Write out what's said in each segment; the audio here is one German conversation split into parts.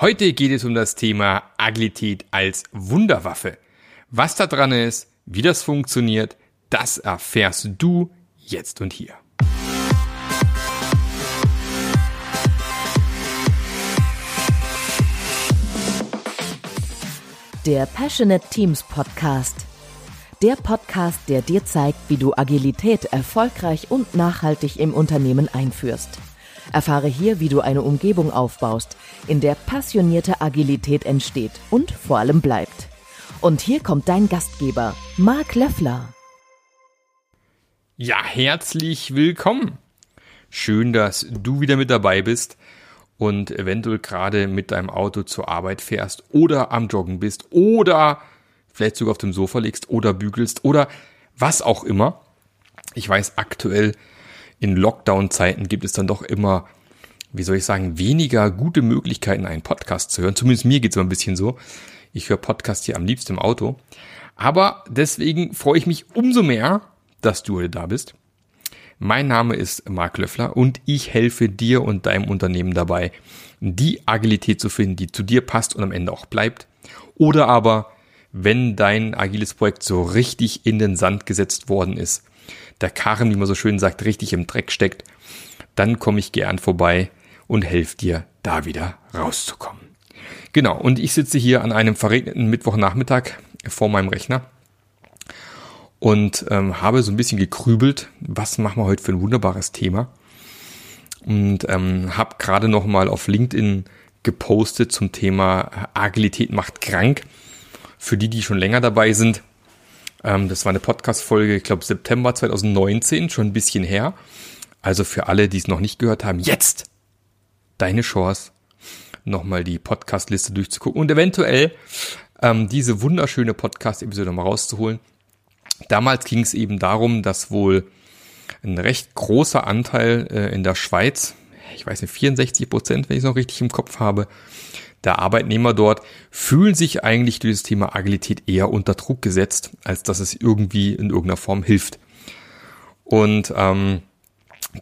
Heute geht es um das Thema Agilität als Wunderwaffe. Was da dran ist, wie das funktioniert, das erfährst du jetzt und hier. Der Passionate Teams Podcast. Der Podcast, der dir zeigt, wie du Agilität erfolgreich und nachhaltig im Unternehmen einführst. Erfahre hier, wie du eine Umgebung aufbaust, in der passionierte Agilität entsteht und vor allem bleibt. Und hier kommt dein Gastgeber, Marc Löffler. Ja, herzlich willkommen. Schön, dass du wieder mit dabei bist und eventuell gerade mit deinem Auto zur Arbeit fährst oder am Joggen bist oder vielleicht sogar auf dem Sofa liegst oder bügelst oder was auch immer. Ich weiß, aktuell in Lockdown-Zeiten gibt es dann doch immer, wie soll ich sagen, weniger gute Möglichkeiten, einen Podcast zu hören. Zumindest mir geht es ein bisschen so. Ich höre Podcast hier am liebsten im Auto. Aber deswegen freue ich mich umso mehr, dass du heute da bist. Mein Name ist Marc Löffler und ich helfe dir und deinem Unternehmen dabei, die Agilität zu finden, die zu dir passt und am Ende auch bleibt. Oder aber, wenn dein agiles Projekt so richtig in den Sand gesetzt worden ist, der Karren, wie man so schön sagt, richtig im Dreck steckt, dann komme ich gern vorbei und helfe dir, da wieder rauszukommen. Genau, und ich sitze hier an einem verregneten Mittwochnachmittag vor meinem Rechner und ähm, habe so ein bisschen gekrübelt, was machen wir heute für ein wunderbares Thema. Und ähm, habe gerade noch mal auf LinkedIn gepostet zum Thema Agilität macht krank. Für die, die schon länger dabei sind, ähm, das war eine Podcast-Folge, ich glaube September 2019, schon ein bisschen her. Also für alle, die es noch nicht gehört haben, jetzt deine Chance, nochmal die Podcast-Liste durchzugucken und eventuell ähm, diese wunderschöne Podcast-Episode nochmal rauszuholen. Damals ging es eben darum, dass wohl ein recht großer Anteil äh, in der Schweiz, ich weiß nicht, 64 Prozent, wenn ich es noch richtig im Kopf habe, der Arbeitnehmer dort fühlen sich eigentlich durch das Thema Agilität eher unter Druck gesetzt, als dass es irgendwie in irgendeiner Form hilft. Und ähm,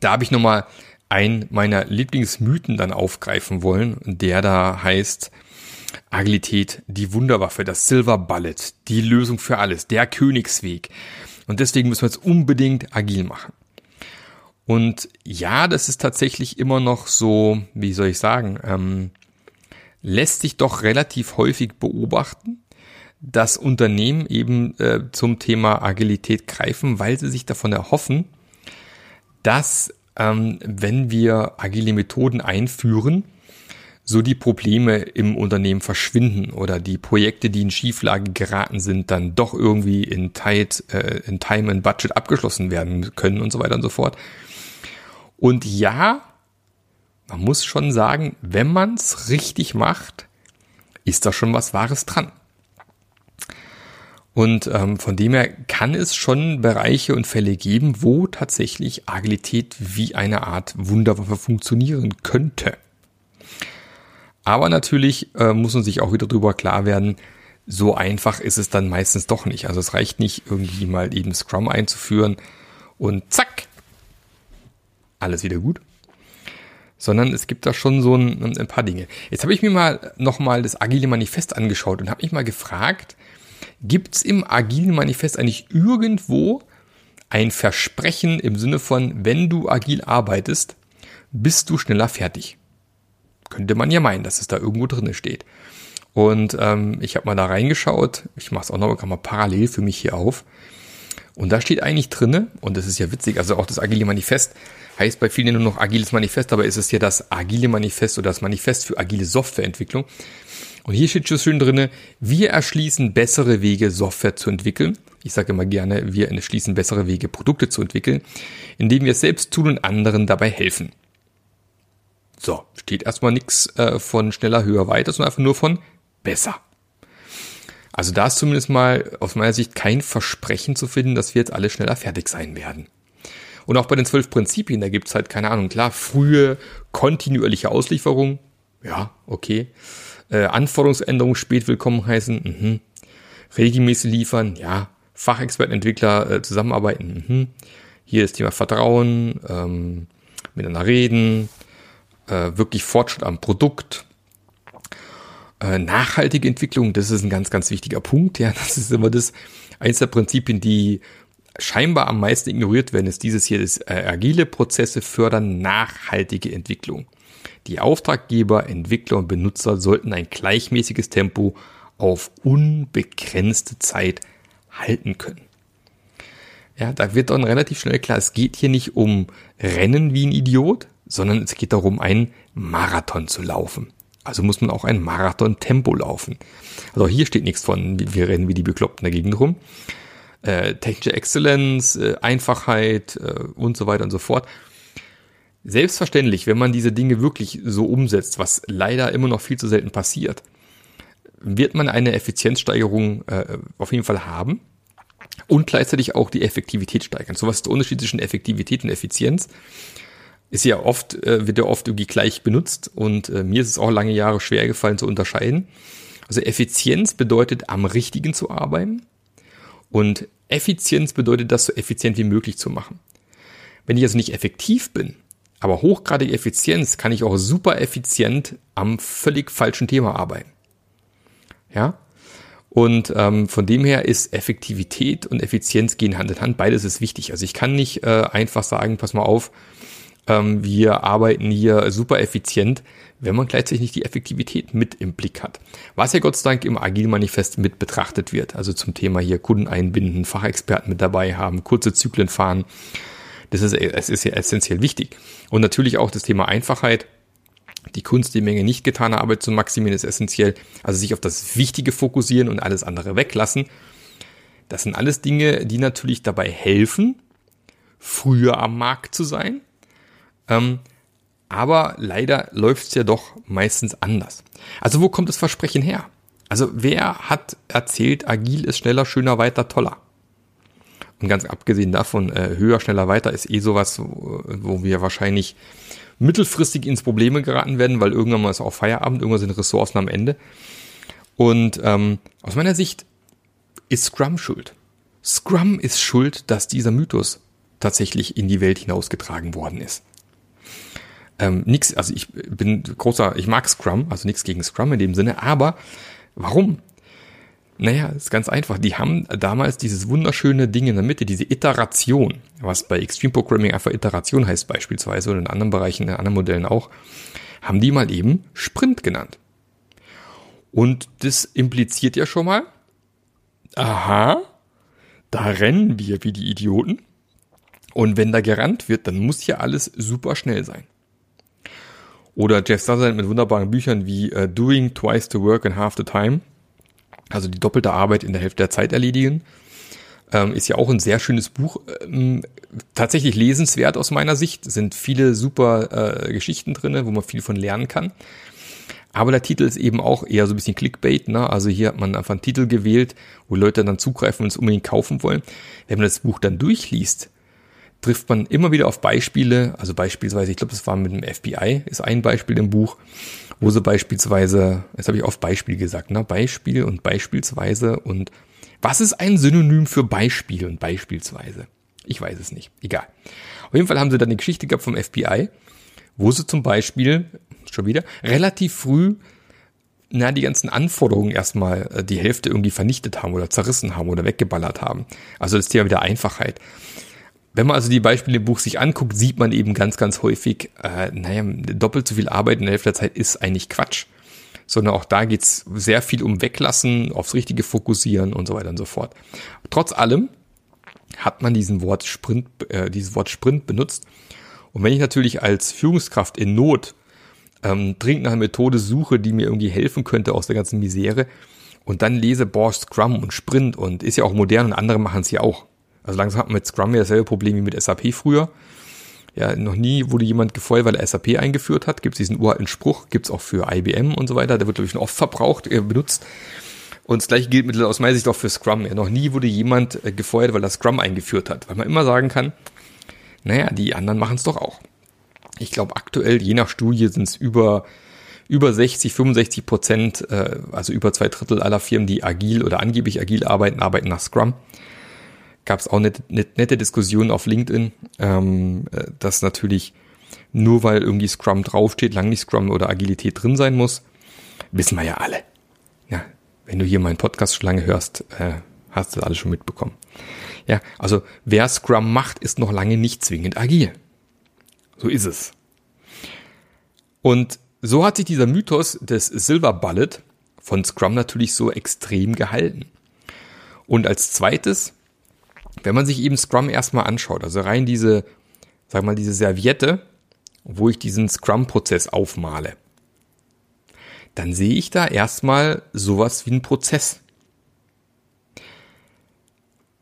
da habe ich nochmal einen meiner Lieblingsmythen dann aufgreifen wollen, der da heißt, Agilität, die Wunderwaffe, das Silver Bullet, die Lösung für alles, der Königsweg. Und deswegen müssen wir jetzt unbedingt agil machen. Und ja, das ist tatsächlich immer noch so, wie soll ich sagen, ähm, lässt sich doch relativ häufig beobachten, dass Unternehmen eben äh, zum Thema Agilität greifen, weil sie sich davon erhoffen, dass ähm, wenn wir agile Methoden einführen, so die Probleme im Unternehmen verschwinden oder die Projekte, die in Schieflage geraten sind, dann doch irgendwie in, tight, äh, in Time and Budget abgeschlossen werden können und so weiter und so fort. Und ja, man muss schon sagen, wenn man es richtig macht, ist da schon was Wahres dran. Und ähm, von dem her kann es schon Bereiche und Fälle geben, wo tatsächlich Agilität wie eine Art Wunderwaffe funktionieren könnte. Aber natürlich äh, muss man sich auch wieder darüber klar werden, so einfach ist es dann meistens doch nicht. Also es reicht nicht, irgendwie mal eben Scrum einzuführen und zack, alles wieder gut sondern es gibt da schon so ein, ein paar Dinge. Jetzt habe ich mir mal nochmal das Agile Manifest angeschaut und habe mich mal gefragt, gibt es im Agile Manifest eigentlich irgendwo ein Versprechen im Sinne von, wenn du agil arbeitest, bist du schneller fertig? Könnte man ja meinen, dass es da irgendwo drinne steht. Und ähm, ich habe mal da reingeschaut, ich mache es auch noch mal parallel für mich hier auf. Und da steht eigentlich drinne, und das ist ja witzig, also auch das Agile Manifest heißt bei vielen nur noch Agiles Manifest, aber ist es ja das Agile Manifest oder das Manifest für agile Softwareentwicklung. Und hier steht schon schön drinne, wir erschließen bessere Wege, Software zu entwickeln. Ich sage immer gerne, wir erschließen bessere Wege, Produkte zu entwickeln, indem wir es selbst tun und anderen dabei helfen. So, steht erstmal nichts äh, von schneller, höher, weiter, sondern einfach nur von besser. Also da ist zumindest mal aus meiner Sicht kein Versprechen zu finden, dass wir jetzt alle schneller fertig sein werden. Und auch bei den zwölf Prinzipien, da gibt's halt, keine Ahnung, klar, frühe, kontinuierliche Auslieferung, ja, okay. Äh, Anforderungsänderung spät willkommen heißen, mhm. regelmäßig liefern, ja. Fachexperten, Entwickler äh, zusammenarbeiten, mhm. Hier ist Thema Vertrauen, ähm, miteinander reden, äh, wirklich Fortschritt am Produkt Äh, nachhaltige Entwicklung, das ist ein ganz, ganz wichtiger Punkt. Ja, das ist immer das eins der Prinzipien, die scheinbar am meisten ignoriert werden, ist dieses hier, das äh, agile Prozesse fördern nachhaltige Entwicklung. Die Auftraggeber, Entwickler und Benutzer sollten ein gleichmäßiges Tempo auf unbegrenzte Zeit halten können. Ja, da wird dann relativ schnell klar, es geht hier nicht um Rennen wie ein Idiot, sondern es geht darum, einen Marathon zu laufen. Also muss man auch ein Marathon-Tempo laufen. Also hier steht nichts von, wir rennen wie die Bekloppten dagegen rum. Äh, technische Exzellenz, äh, Einfachheit äh, und so weiter und so fort. Selbstverständlich, wenn man diese Dinge wirklich so umsetzt, was leider immer noch viel zu selten passiert, wird man eine Effizienzsteigerung äh, auf jeden Fall haben und gleichzeitig auch die Effektivität steigern. So was ist der Unterschied zwischen Effektivität und Effizienz? Ist ja oft, äh, wird ja oft irgendwie gleich benutzt und äh, mir ist es auch lange Jahre schwer gefallen zu unterscheiden. Also Effizienz bedeutet am Richtigen zu arbeiten und Effizienz bedeutet das so effizient wie möglich zu machen. Wenn ich also nicht effektiv bin, aber hochgradige Effizienz, kann ich auch super effizient am völlig falschen Thema arbeiten. Ja, und ähm, von dem her ist Effektivität und Effizienz gehen Hand in Hand. Beides ist wichtig. Also ich kann nicht äh, einfach sagen, pass mal auf, ähm, wir arbeiten hier super effizient, wenn man gleichzeitig nicht die Effektivität mit im Blick hat. Was ja Gott sei Dank im Agile Manifest mit betrachtet wird. Also zum Thema hier Kunden einbinden, Fachexperten mit dabei haben, kurze Zyklen fahren. Das ist, es ist ja essentiell wichtig. Und natürlich auch das Thema Einfachheit die Kunst, die Menge nicht getaner Arbeit zu maximieren, ist essentiell. Also sich auf das Wichtige fokussieren und alles andere weglassen. Das sind alles Dinge, die natürlich dabei helfen, früher am Markt zu sein. Ähm, aber leider läuft es ja doch meistens anders. Also wo kommt das Versprechen her? Also wer hat erzählt, agil ist schneller, schöner, weiter, toller? Und ganz abgesehen davon, äh, höher, schneller, weiter ist eh sowas, wo, wo wir wahrscheinlich mittelfristig ins Probleme geraten werden, weil irgendwann mal ist auch Feierabend, irgendwann sind Ressourcen am Ende. Und ähm, aus meiner Sicht ist Scrum schuld. Scrum ist schuld, dass dieser Mythos tatsächlich in die Welt hinausgetragen worden ist. Ähm, nix, also ich bin großer, ich mag Scrum, also nichts gegen Scrum in dem Sinne, aber warum? Naja, ist ganz einfach. Die haben damals dieses wunderschöne Ding in der Mitte, diese Iteration, was bei Extreme Programming einfach Iteration heißt beispielsweise oder in anderen Bereichen, in anderen Modellen auch, haben die mal eben Sprint genannt. Und das impliziert ja schon mal, aha, da rennen wir wie die Idioten. Und wenn da gerannt wird, dann muss ja alles super schnell sein. Oder Jeff Sutherland mit wunderbaren Büchern wie uh, Doing Twice the Work in Half the Time also die doppelte Arbeit in der Hälfte der Zeit erledigen. Ähm, ist ja auch ein sehr schönes Buch. Ähm, tatsächlich lesenswert aus meiner Sicht. Sind viele super äh, Geschichten drinne, wo man viel von lernen kann. Aber der Titel ist eben auch eher so ein bisschen Clickbait. Ne? Also hier hat man einfach einen Titel gewählt, wo Leute dann zugreifen und es unbedingt kaufen wollen. Wenn man das Buch dann durchliest, trifft man immer wieder auf Beispiele. Also beispielsweise, ich glaube, das war mit dem FBI, ist ein Beispiel im Buch wo sie beispielsweise, jetzt habe ich oft Beispiel gesagt, ne? Beispiel und beispielsweise und was ist ein Synonym für Beispiel und beispielsweise? Ich weiß es nicht. Egal. Auf jeden Fall haben sie dann eine Geschichte gehabt vom FBI, wo sie zum Beispiel, schon wieder, relativ früh na, die ganzen Anforderungen erstmal äh, die Hälfte irgendwie vernichtet haben oder zerrissen haben oder weggeballert haben. Also das Thema wieder Einfachheit. Wenn man also die Beispiele im Buch sich anguckt, sieht man eben ganz, ganz häufig, äh, naja, doppelt so viel Arbeit in der Hälfte der Zeit ist eigentlich Quatsch. Sondern auch da geht's sehr viel um Weglassen, aufs Richtige fokussieren und so weiter und so fort. Trotz allem hat man diesen Wort Sprint, äh, dieses Wort Sprint benutzt. Und wenn ich natürlich als Führungskraft in Not ähm, dringend nach einer Methode suche, die mir irgendwie helfen könnte aus der ganzen Misere, und dann lese Bosch Scrum und Sprint und ist ja auch modern und andere machen es ja auch. Also langsam hat man mit Scrum ja dasselbe Problem wie mit SAP früher. Ja, noch nie wurde jemand gefeuert, weil er SAP eingeführt hat. Gibt es diesen uralten Spruch, gibt es auch für IBM und so weiter. Der wird, glaube ich, schon oft verbraucht, äh, benutzt. Und das gleiche gilt mittlerweile aus meiner Sicht auch für Scrum. Ja, noch nie wurde jemand äh, gefeuert, weil er Scrum eingeführt hat. Weil man immer sagen kann, naja, die anderen machen es doch auch. Ich glaube, aktuell, je nach Studie, sind es über, über 60, 65 Prozent, äh, also über zwei Drittel aller Firmen, die agil oder angeblich agil arbeiten, arbeiten nach Scrum gab es auch eine, eine nette Diskussion auf LinkedIn, ähm, äh, dass natürlich nur weil irgendwie Scrum draufsteht, lang nicht Scrum oder Agilität drin sein muss. Wissen wir ja alle. Ja, wenn du hier meinen Podcast schon lange hörst, äh, hast du das alles schon mitbekommen. Ja, also wer Scrum macht, ist noch lange nicht zwingend agil. So ist es. Und so hat sich dieser Mythos des Silver Bullet von Scrum natürlich so extrem gehalten. Und als zweites, wenn man sich eben Scrum erstmal anschaut, also rein diese, sag mal, diese Serviette, wo ich diesen Scrum-Prozess aufmale, dann sehe ich da erstmal sowas wie einen Prozess.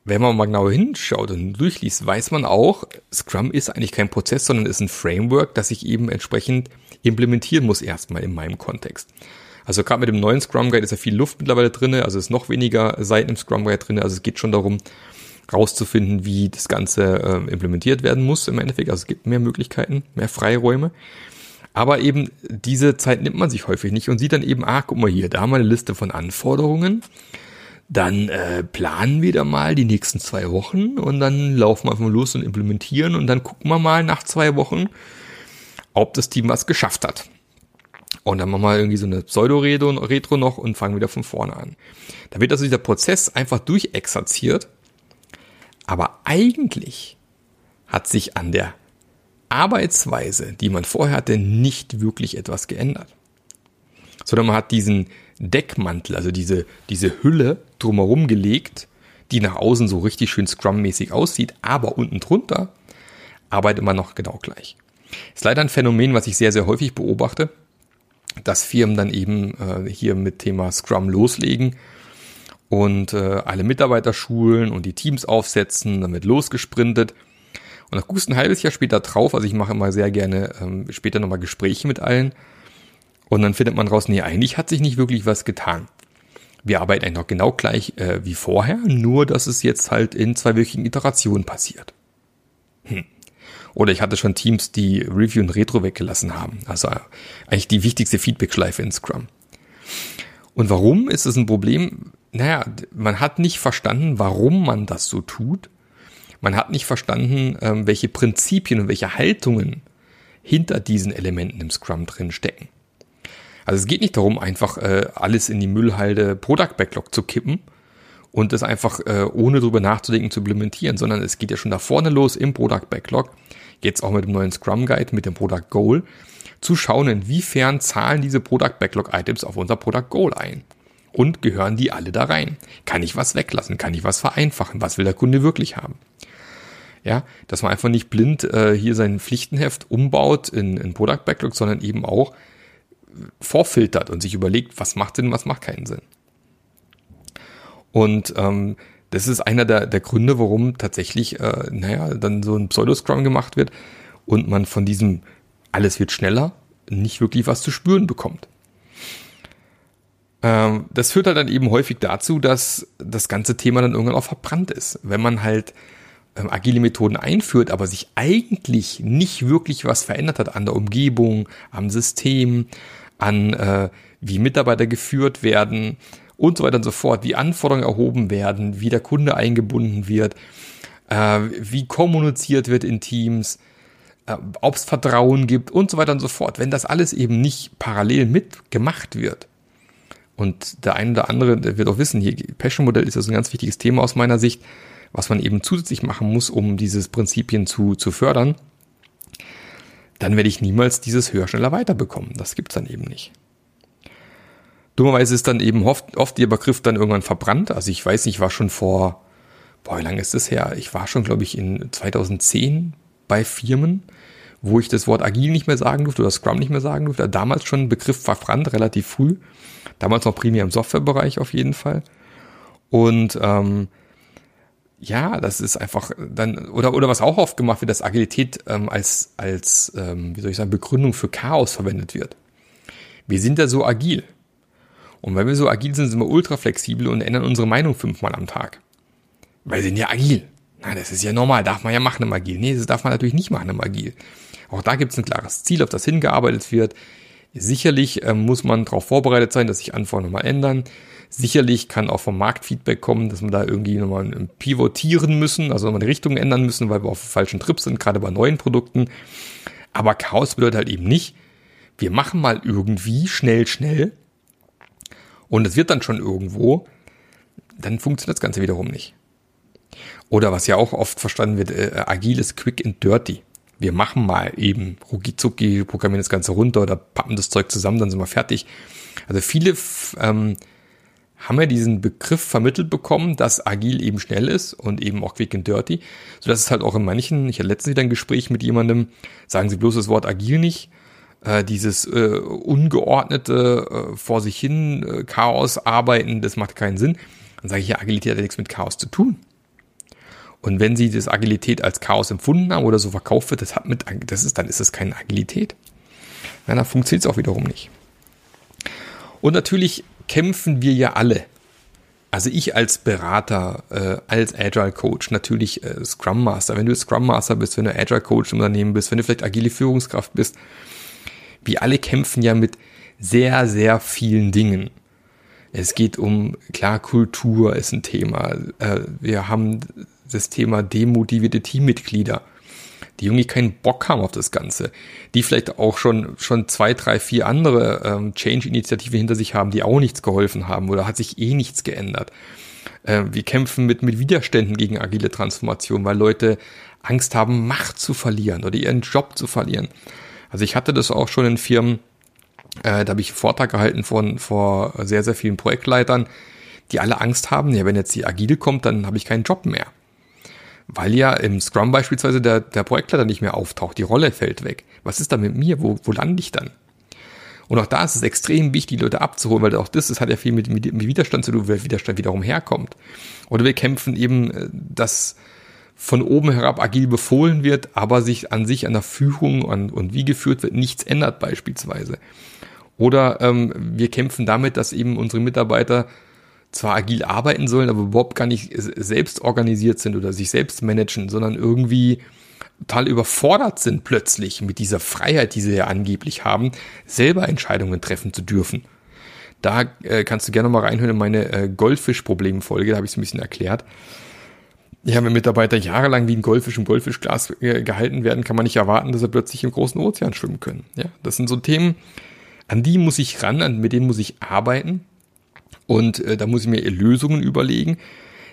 Wenn man mal genauer hinschaut und durchliest, weiß man auch, Scrum ist eigentlich kein Prozess, sondern ist ein Framework, das ich eben entsprechend implementieren muss erstmal in meinem Kontext. Also gerade mit dem neuen Scrum Guide ist ja viel Luft mittlerweile drin, also ist noch weniger Seiten im Scrum Guide drin, also es geht schon darum, rauszufinden, wie das Ganze äh, implementiert werden muss im Endeffekt. Also es gibt mehr Möglichkeiten, mehr Freiräume. Aber eben diese Zeit nimmt man sich häufig nicht und sieht dann eben, ah, guck mal hier, da haben wir eine Liste von Anforderungen. Dann äh, planen wir da mal die nächsten zwei Wochen und dann laufen wir einfach los und implementieren und dann gucken wir mal nach zwei Wochen, ob das Team was geschafft hat. Und dann machen wir irgendwie so eine Pseudo-Retro noch und fangen wieder von vorne an. Da wird also dieser Prozess einfach durchexerziert. Aber eigentlich hat sich an der Arbeitsweise, die man vorher hatte, nicht wirklich etwas geändert. Sondern man hat diesen Deckmantel, also diese, diese Hülle drumherum gelegt, die nach außen so richtig schön Scrum-mäßig aussieht, aber unten drunter arbeitet man noch genau gleich. Ist leider ein Phänomen, was ich sehr, sehr häufig beobachte, dass Firmen dann eben äh, hier mit Thema Scrum loslegen und äh, alle Mitarbeiter schulen und die Teams aufsetzen, damit losgesprintet und dann guckst ein halbes Jahr später drauf, also ich mache immer sehr gerne ähm, später nochmal Gespräche mit allen. Und dann findet man raus, nee, eigentlich hat sich nicht wirklich was getan. Wir arbeiten eigentlich noch genau gleich äh, wie vorher, nur dass es jetzt halt in zweiwöchigen Iterationen passiert. Hm. Oder ich hatte schon Teams, die Review und Retro weggelassen haben. Also äh, eigentlich die wichtigste Feedback-Schleife in Scrum. Und warum ist es ein Problem? Naja, man hat nicht verstanden, warum man das so tut man hat nicht verstanden, ähm, welche Prinzipien und welche Haltungen hinter diesen Elementen im Scrum drin stecken. Also es geht nicht darum, einfach äh, alles in die Müllhalde Product Backlog zu kippen und das einfach äh, ohne drüber nachzudenken zu implementieren, sondern es geht ja schon da vorne los im Product Backlog, jetzt auch mit dem neuen Scrum Guide, mit dem Product Goal, zu schauen, inwiefern zahlen diese Product Backlog Items auf unser Product Goal ein. Und gehören die alle da rein? Kann ich was weglassen? Kann ich was vereinfachen? Was will der Kunde wirklich haben? Ja, dass man einfach nicht blind äh, hier sein Pflichtenheft umbaut in, in Product Backlog, sondern eben auch vorfiltert und sich überlegt, was macht Sinn, was macht keinen Sinn. Und ähm, das ist einer der, der Gründe, warum tatsächlich, äh, naja, dann so ein Pseudo-Scrum gemacht wird und man von diesem alles wird schneller nicht wirklich was zu spüren bekommt. Ähm, das führt halt dann eben häufig dazu, dass das ganze Thema dann irgendwann auch verbrannt ist. Wenn man halt ähm, agile Methoden einführt, aber sich eigentlich nicht wirklich was verändert hat an der Umgebung, am System, an äh, wie Mitarbeiter geführt werden und so weiter und so fort, wie Anforderungen erhoben werden, wie der Kunde eingebunden wird, äh, wie kommuniziert wird in Teams, äh, ob es Vertrauen gibt und so weiter und so fort. Wenn das alles eben nicht parallel mitgemacht wird, und der eine oder andere, der wird auch wissen, hier Passion-Modell ist also ein ganz wichtiges Thema aus meiner Sicht, was man eben zusätzlich machen muss, um dieses Prinzipien zu, zu fördern, dann werde ich niemals dieses höher, schneller weiterbekommen. Das gibt's dann eben nicht. Dummerweise ist dann eben oft, oft der Begriff dann irgendwann verbrannt. Also ich weiß nicht, ich war schon vor, boah, wie lange ist das her? Ich war schon, glaube ich, in 2010 bei Firmen, wo ich das Wort agil nicht mehr sagen durfte oder Scrum nicht mehr sagen durfte. Damals schon ein Begriff verbrannt, relativ früh. Damals noch primär im Softwarebereich auf jeden Fall. Und ähm, ja, das ist einfach dann, oder, oder was auch oft gemacht wird, dass Agilität ähm, als, als ähm, wie soll ich sagen, Begründung für Chaos verwendet wird. Wir sind ja so agil. Und weil wir so agil sind, sind wir ultra flexibel und ändern unsere Meinung fünfmal am Tag. Weil wir sind ja agil. Na, das ist ja normal, darf man ja machen im Agil. Nee, das darf man natürlich nicht machen im Agil. Auch da gibt es ein klares Ziel, auf das hingearbeitet wird. Sicherlich ähm, muss man darauf vorbereitet sein, dass sich Anforderungen mal ändern. Sicherlich kann auch vom Marktfeedback kommen, dass wir da irgendwie nochmal pivotieren müssen, also nochmal die Richtung ändern müssen, weil wir auf falschen Trip sind, gerade bei neuen Produkten. Aber Chaos bedeutet halt eben nicht, wir machen mal irgendwie schnell, schnell und es wird dann schon irgendwo, dann funktioniert das Ganze wiederum nicht. Oder was ja auch oft verstanden wird, äh, agil ist quick and dirty. Wir machen mal eben rucki zucki, programmieren das Ganze runter oder pappen das Zeug zusammen, dann sind wir fertig. Also viele ähm, haben ja diesen Begriff vermittelt bekommen, dass agil eben schnell ist und eben auch quick and dirty, so dass es halt auch in manchen, ich hatte letztens wieder ein Gespräch mit jemandem, sagen sie bloß das Wort agil nicht, äh, dieses äh, ungeordnete äh, vor sich hin äh, Chaos arbeiten, das macht keinen Sinn. Dann sage ich ja, Agilität hat ja nichts mit Chaos zu tun. Und wenn sie das Agilität als Chaos empfunden haben oder so verkauft wird, das hat mit, das ist, dann ist es keine Agilität. Ja, dann funktioniert es auch wiederum nicht. Und natürlich kämpfen wir ja alle. Also ich als Berater, äh, als Agile Coach, natürlich äh, Scrum Master. Wenn du Scrum Master bist, wenn du Agile Coach im Unternehmen bist, wenn du vielleicht agile Führungskraft bist, wir alle kämpfen ja mit sehr, sehr vielen Dingen. Es geht um, klar, Kultur ist ein Thema. Äh, wir haben das Thema demotivierte Teammitglieder, die irgendwie keinen Bock haben auf das Ganze, die vielleicht auch schon, schon zwei, drei, vier andere ähm, Change-Initiativen hinter sich haben, die auch nichts geholfen haben oder hat sich eh nichts geändert. Äh, wir kämpfen mit, mit Widerständen gegen agile Transformation, weil Leute Angst haben, Macht zu verlieren oder ihren Job zu verlieren. Also ich hatte das auch schon in Firmen, äh, da habe ich einen Vortrag gehalten von, vor sehr, sehr vielen Projektleitern, die alle Angst haben, ja, wenn jetzt die Agile kommt, dann habe ich keinen Job mehr weil ja im Scrum beispielsweise der, der Projektleiter nicht mehr auftaucht, die Rolle fällt weg. Was ist da mit mir? Wo, wo lande ich dann? Und auch da ist es extrem wichtig, die Leute abzuholen, weil auch das, das hat ja viel mit, mit, mit Widerstand zu tun, weil Widerstand wiederum herkommt. Oder wir kämpfen eben, äh, dass von oben herab agil befohlen wird, aber sich an sich an der Führung und, und wie geführt wird nichts ändert beispielsweise. Oder ähm, wir kämpfen damit, dass eben unsere Mitarbeiter zwar agil arbeiten sollen, aber überhaupt gar nicht selbst organisiert sind oder sich selbst managen, sondern irgendwie total überfordert sind plötzlich mit dieser Freiheit, die sie ja angeblich haben, selber Entscheidungen treffen zu dürfen. Da äh, kannst du gerne mal reinhören in meine äh, Goldfisch-Problem-Folge, da habe ich es ein bisschen erklärt. Ja, wenn Mitarbeiter jahrelang wie ein Goldfisch im Goldfischglas äh, gehalten werden, kann man nicht erwarten, dass sie plötzlich im großen Ozean schwimmen können. Ja, das sind so Themen, an die muss ich ran, an, mit denen muss ich arbeiten. Und äh, da muss ich mir Lösungen überlegen.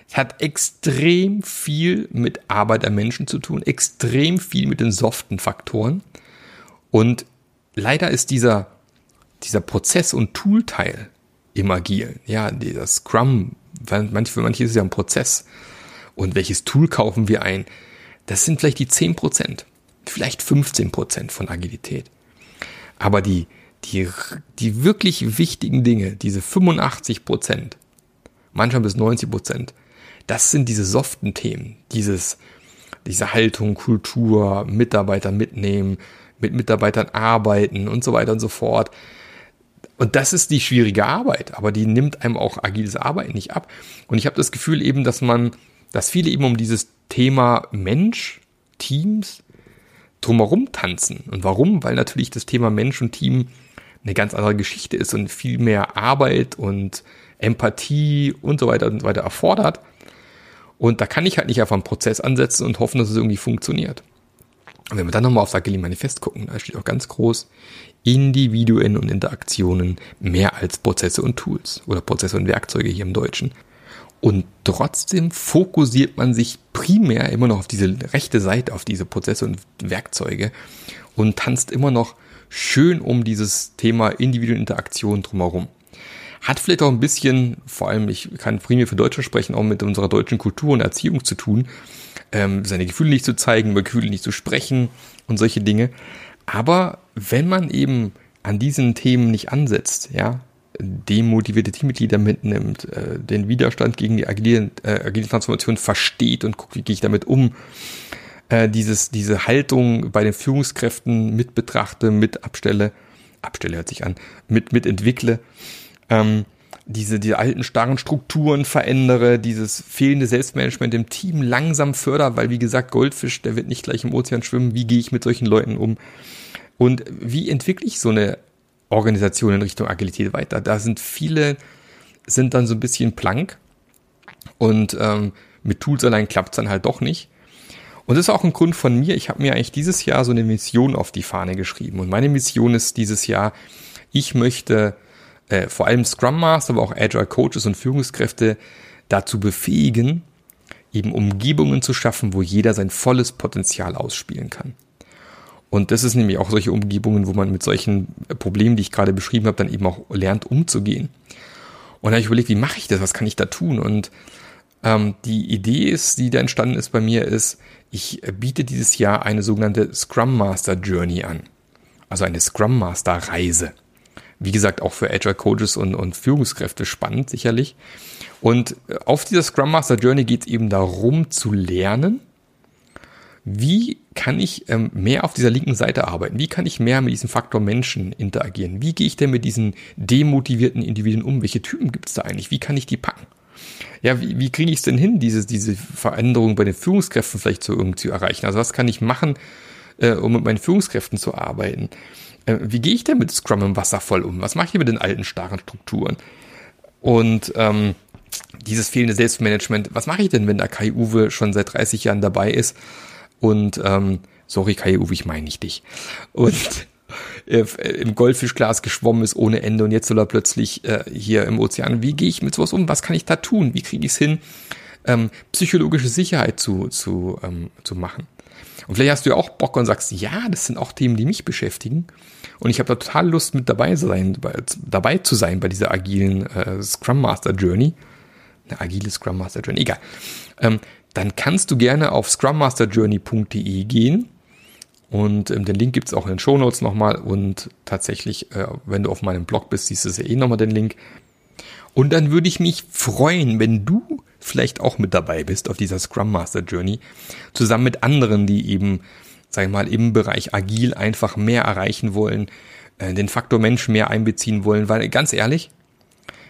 Es hat extrem viel mit Arbeit am Menschen zu tun, extrem viel mit den soften Faktoren. Und leider ist dieser, dieser Prozess- und Toolteil im Agilen, ja, dieser Scrum, für manche ist es ja ein Prozess. Und welches Tool kaufen wir ein? Das sind vielleicht die 10%, vielleicht 15% von Agilität. Aber die, die, die wirklich wichtigen Dinge, diese 85 Prozent, manchmal bis 90 Prozent, das sind diese soften Themen, dieses, diese Haltung, Kultur, Mitarbeiter mitnehmen, mit Mitarbeitern arbeiten und so weiter und so fort. Und das ist die schwierige Arbeit, aber die nimmt einem auch agiles Arbeiten nicht ab. Und ich habe das Gefühl eben, dass man, dass viele eben um dieses Thema Mensch, Teams drumherum tanzen. Und warum? Weil natürlich das Thema Mensch und Team eine ganz andere Geschichte ist und viel mehr Arbeit und Empathie und so weiter und so weiter erfordert. Und da kann ich halt nicht auf einen Prozess ansetzen und hoffen, dass es irgendwie funktioniert. Und wenn wir dann nochmal auf Agile Manifest gucken, da steht auch ganz groß, Individuen und Interaktionen mehr als Prozesse und Tools oder Prozesse und Werkzeuge hier im Deutschen. Und trotzdem fokussiert man sich primär immer noch auf diese rechte Seite, auf diese Prozesse und Werkzeuge und tanzt immer noch schön um dieses Thema individuelle Interaktion drumherum. Hat vielleicht auch ein bisschen, vor allem ich kann primär für Deutsche sprechen, auch mit unserer deutschen Kultur und Erziehung zu tun, ähm, seine Gefühle nicht zu zeigen, über Gefühle nicht zu sprechen und solche Dinge. Aber wenn man eben an diesen Themen nicht ansetzt, ja, demotivierte Teammitglieder mitnimmt, äh, den Widerstand gegen die agile, äh, agile Transformation versteht und guckt, wie gehe ich damit um, äh, dieses, diese Haltung bei den Führungskräften mit betrachte, mit abstelle, abstelle hört sich an, mit, mit entwickle, ähm, diese, die alten starren Strukturen verändere, dieses fehlende Selbstmanagement im Team langsam fördere, weil wie gesagt, Goldfisch, der wird nicht gleich im Ozean schwimmen, wie gehe ich mit solchen Leuten um? Und wie entwickle ich so eine Organisation in Richtung Agilität weiter? Da sind viele, sind dann so ein bisschen plank und ähm, mit Tools allein klappt es dann halt doch nicht. Und das ist auch ein Grund von mir. Ich habe mir eigentlich dieses Jahr so eine Mission auf die Fahne geschrieben. Und meine Mission ist dieses Jahr, ich möchte äh, vor allem Scrum Master, aber auch Agile Coaches und Führungskräfte dazu befähigen, eben Umgebungen zu schaffen, wo jeder sein volles Potenzial ausspielen kann. Und das ist nämlich auch solche Umgebungen, wo man mit solchen Problemen, die ich gerade beschrieben habe, dann eben auch lernt umzugehen. Und da habe ich überlegt, wie mache ich das? Was kann ich da tun? Und ähm, die Idee ist, die da entstanden ist bei mir, ist, ich biete dieses Jahr eine sogenannte Scrum Master Journey an. Also eine Scrum Master Reise. Wie gesagt, auch für Agile Coaches und, und Führungskräfte spannend, sicherlich. Und auf dieser Scrum Master Journey geht es eben darum zu lernen, wie kann ich ähm, mehr auf dieser linken Seite arbeiten? Wie kann ich mehr mit diesem Faktor Menschen interagieren? Wie gehe ich denn mit diesen demotivierten Individuen um? Welche Typen gibt es da eigentlich? Wie kann ich die packen? Ja, wie, wie kriege ich es denn hin, diese, diese Veränderung bei den Führungskräften vielleicht so irgendwie zu erreichen? Also was kann ich machen, äh, um mit meinen Führungskräften zu arbeiten? Äh, wie gehe ich denn mit Scrum im Wasser voll um? Was mache ich mit den alten starren Strukturen? Und ähm, dieses fehlende Selbstmanagement, was mache ich denn, wenn der Kai Uwe schon seit 30 Jahren dabei ist und ähm, sorry Kai Uwe, ich meine nicht dich. Und im Goldfischglas geschwommen ist ohne Ende und jetzt soll er plötzlich äh, hier im Ozean. Wie gehe ich mit sowas um? Was kann ich da tun? Wie kriege ich es hin, ähm, psychologische Sicherheit zu, zu, ähm, zu machen? Und vielleicht hast du ja auch Bock und sagst, ja, das sind auch Themen, die mich beschäftigen. Und ich habe da total Lust, mit dabei, sein, dabei zu sein bei dieser agilen äh, Scrum Master Journey. Eine agile Scrum Master Journey, egal. Ähm, dann kannst du gerne auf scrummasterjourney.de gehen. Und ähm, den Link gibt es auch in den Show Notes nochmal. Und tatsächlich, äh, wenn du auf meinem Blog bist, siehst du ja eh nochmal den Link. Und dann würde ich mich freuen, wenn du vielleicht auch mit dabei bist auf dieser Scrum Master Journey, zusammen mit anderen, die eben, sag ich mal, im Bereich agil einfach mehr erreichen wollen, äh, den Faktor Mensch mehr einbeziehen wollen, weil ganz ehrlich,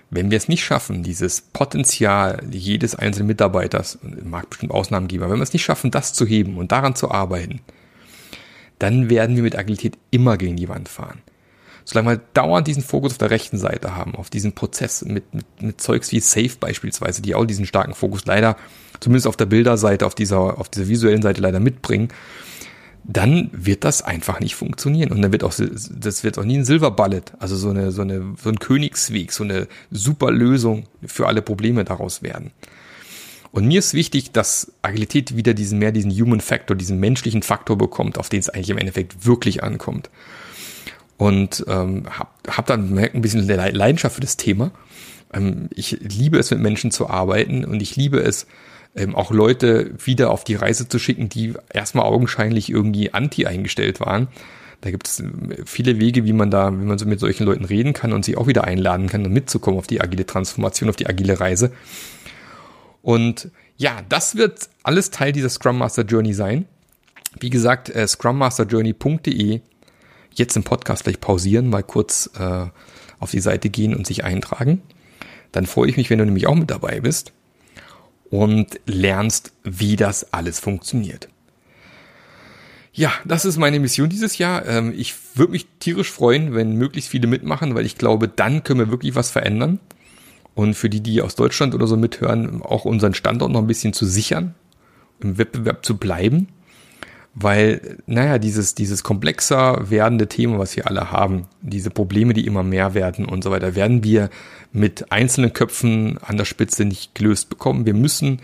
wenn wir es nicht schaffen, dieses Potenzial jedes einzelnen Mitarbeiters, mag bestimmt Ausnahmen geben, aber wenn wir es nicht schaffen, das zu heben und daran zu arbeiten, dann werden wir mit Agilität immer gegen die Wand fahren. Solange wir dauernd diesen Fokus auf der rechten Seite haben, auf diesen Prozess mit, mit, mit Zeugs wie Safe beispielsweise, die auch diesen starken Fokus leider, zumindest auf der Bilderseite, auf dieser, auf dieser visuellen Seite leider mitbringen, dann wird das einfach nicht funktionieren. Und dann wird auch, das wird auch nie ein Silver Bullet, also so eine, so eine, so ein Königsweg, so eine super Lösung für alle Probleme daraus werden. Und mir ist wichtig, dass Agilität wieder diesen, mehr diesen Human Factor, diesen menschlichen Faktor bekommt, auf den es eigentlich im Endeffekt wirklich ankommt. Und ähm, hab, hab dann ein bisschen Leidenschaft für das Thema. Ähm, ich liebe es, mit Menschen zu arbeiten und ich liebe es, ähm, auch Leute wieder auf die Reise zu schicken, die erstmal augenscheinlich irgendwie anti eingestellt waren. Da gibt es ähm, viele Wege, wie man da, wie man so mit solchen Leuten reden kann und sie auch wieder einladen kann, um mitzukommen auf die agile Transformation, auf die agile Reise. Und ja, das wird alles Teil dieser Scrum Master Journey sein. Wie gesagt, äh, scrummasterjourney.de. Jetzt im Podcast vielleicht pausieren, mal kurz äh, auf die Seite gehen und sich eintragen. Dann freue ich mich, wenn du nämlich auch mit dabei bist und lernst, wie das alles funktioniert. Ja, das ist meine Mission dieses Jahr. Ähm, ich würde mich tierisch freuen, wenn möglichst viele mitmachen, weil ich glaube, dann können wir wirklich was verändern. Und für die, die aus Deutschland oder so mithören, auch unseren Standort noch ein bisschen zu sichern, im Wettbewerb zu bleiben weil, naja, dieses, dieses komplexer werdende Thema, was wir alle haben, diese Probleme, die immer mehr werden und so weiter, werden wir mit einzelnen Köpfen an der Spitze nicht gelöst bekommen. Wir müssen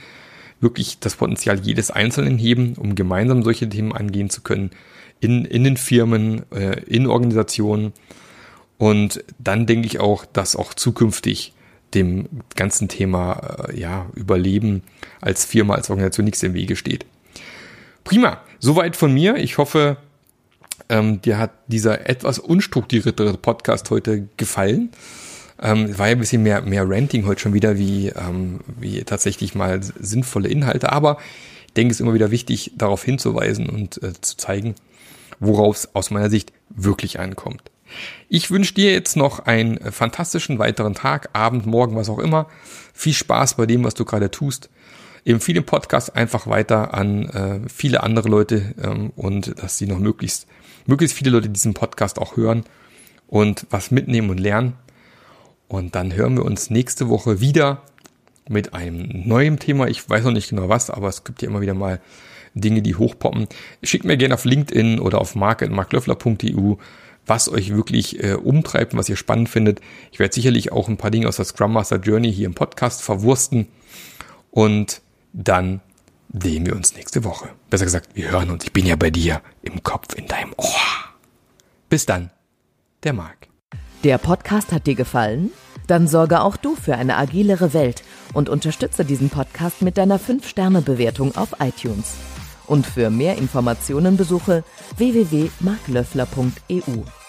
wirklich das Potenzial jedes Einzelnen heben, um gemeinsam solche Themen angehen zu können, in, in den Firmen, äh, in Organisationen. Und dann denke ich auch, dass auch zukünftig dem ganzen Thema äh, ja, Überleben als Firma, als Organisation nichts im Wege steht. Prima, soweit von mir. Ich hoffe, ähm, dir hat dieser etwas unstrukturierte Podcast heute gefallen. Ähm, war ja ein bisschen mehr, mehr Ranting heute schon wieder, wie, ähm, wie tatsächlich mal sinnvolle Inhalte. Aber ich denke, es ist immer wieder wichtig, darauf hinzuweisen und äh, zu zeigen, worauf es aus meiner Sicht wirklich ankommt. Ich wünsche dir jetzt noch einen fantastischen weiteren Tag, Abend, Morgen, was auch immer. Viel Spaß bei dem, was du gerade tust empfehle den Podcast einfach weiter an äh, viele andere Leute ähm, und dass sie noch möglichst, möglichst viele Leute diesen Podcast auch hören und was mitnehmen und lernen. Und dann hören wir uns nächste Woche wieder mit einem neuen Thema. Ich weiß noch nicht genau was, aber es gibt ja immer wieder mal Dinge, die hochpoppen. Schickt mir gerne auf LinkedIn oder auf mark.marklöffler.eu, was euch wirklich äh, umtreibt und was ihr spannend findet. Ich werde sicherlich auch ein paar Dinge aus der Scrum Master Journey hier im Podcast verwursten. Und dann sehen wir uns nächste Woche. Besser gesagt, wir hören uns. Ich bin ja bei dir im Kopf, in deinem Ohr. Bis dann, der Marc. Der Podcast hat dir gefallen? Dann sorge auch du für eine agilere Welt und unterstütze diesen Podcast mit deiner 5-Sterne-Bewertung auf iTunes. Und für mehr Informationen besuche www.marklöffler.eu.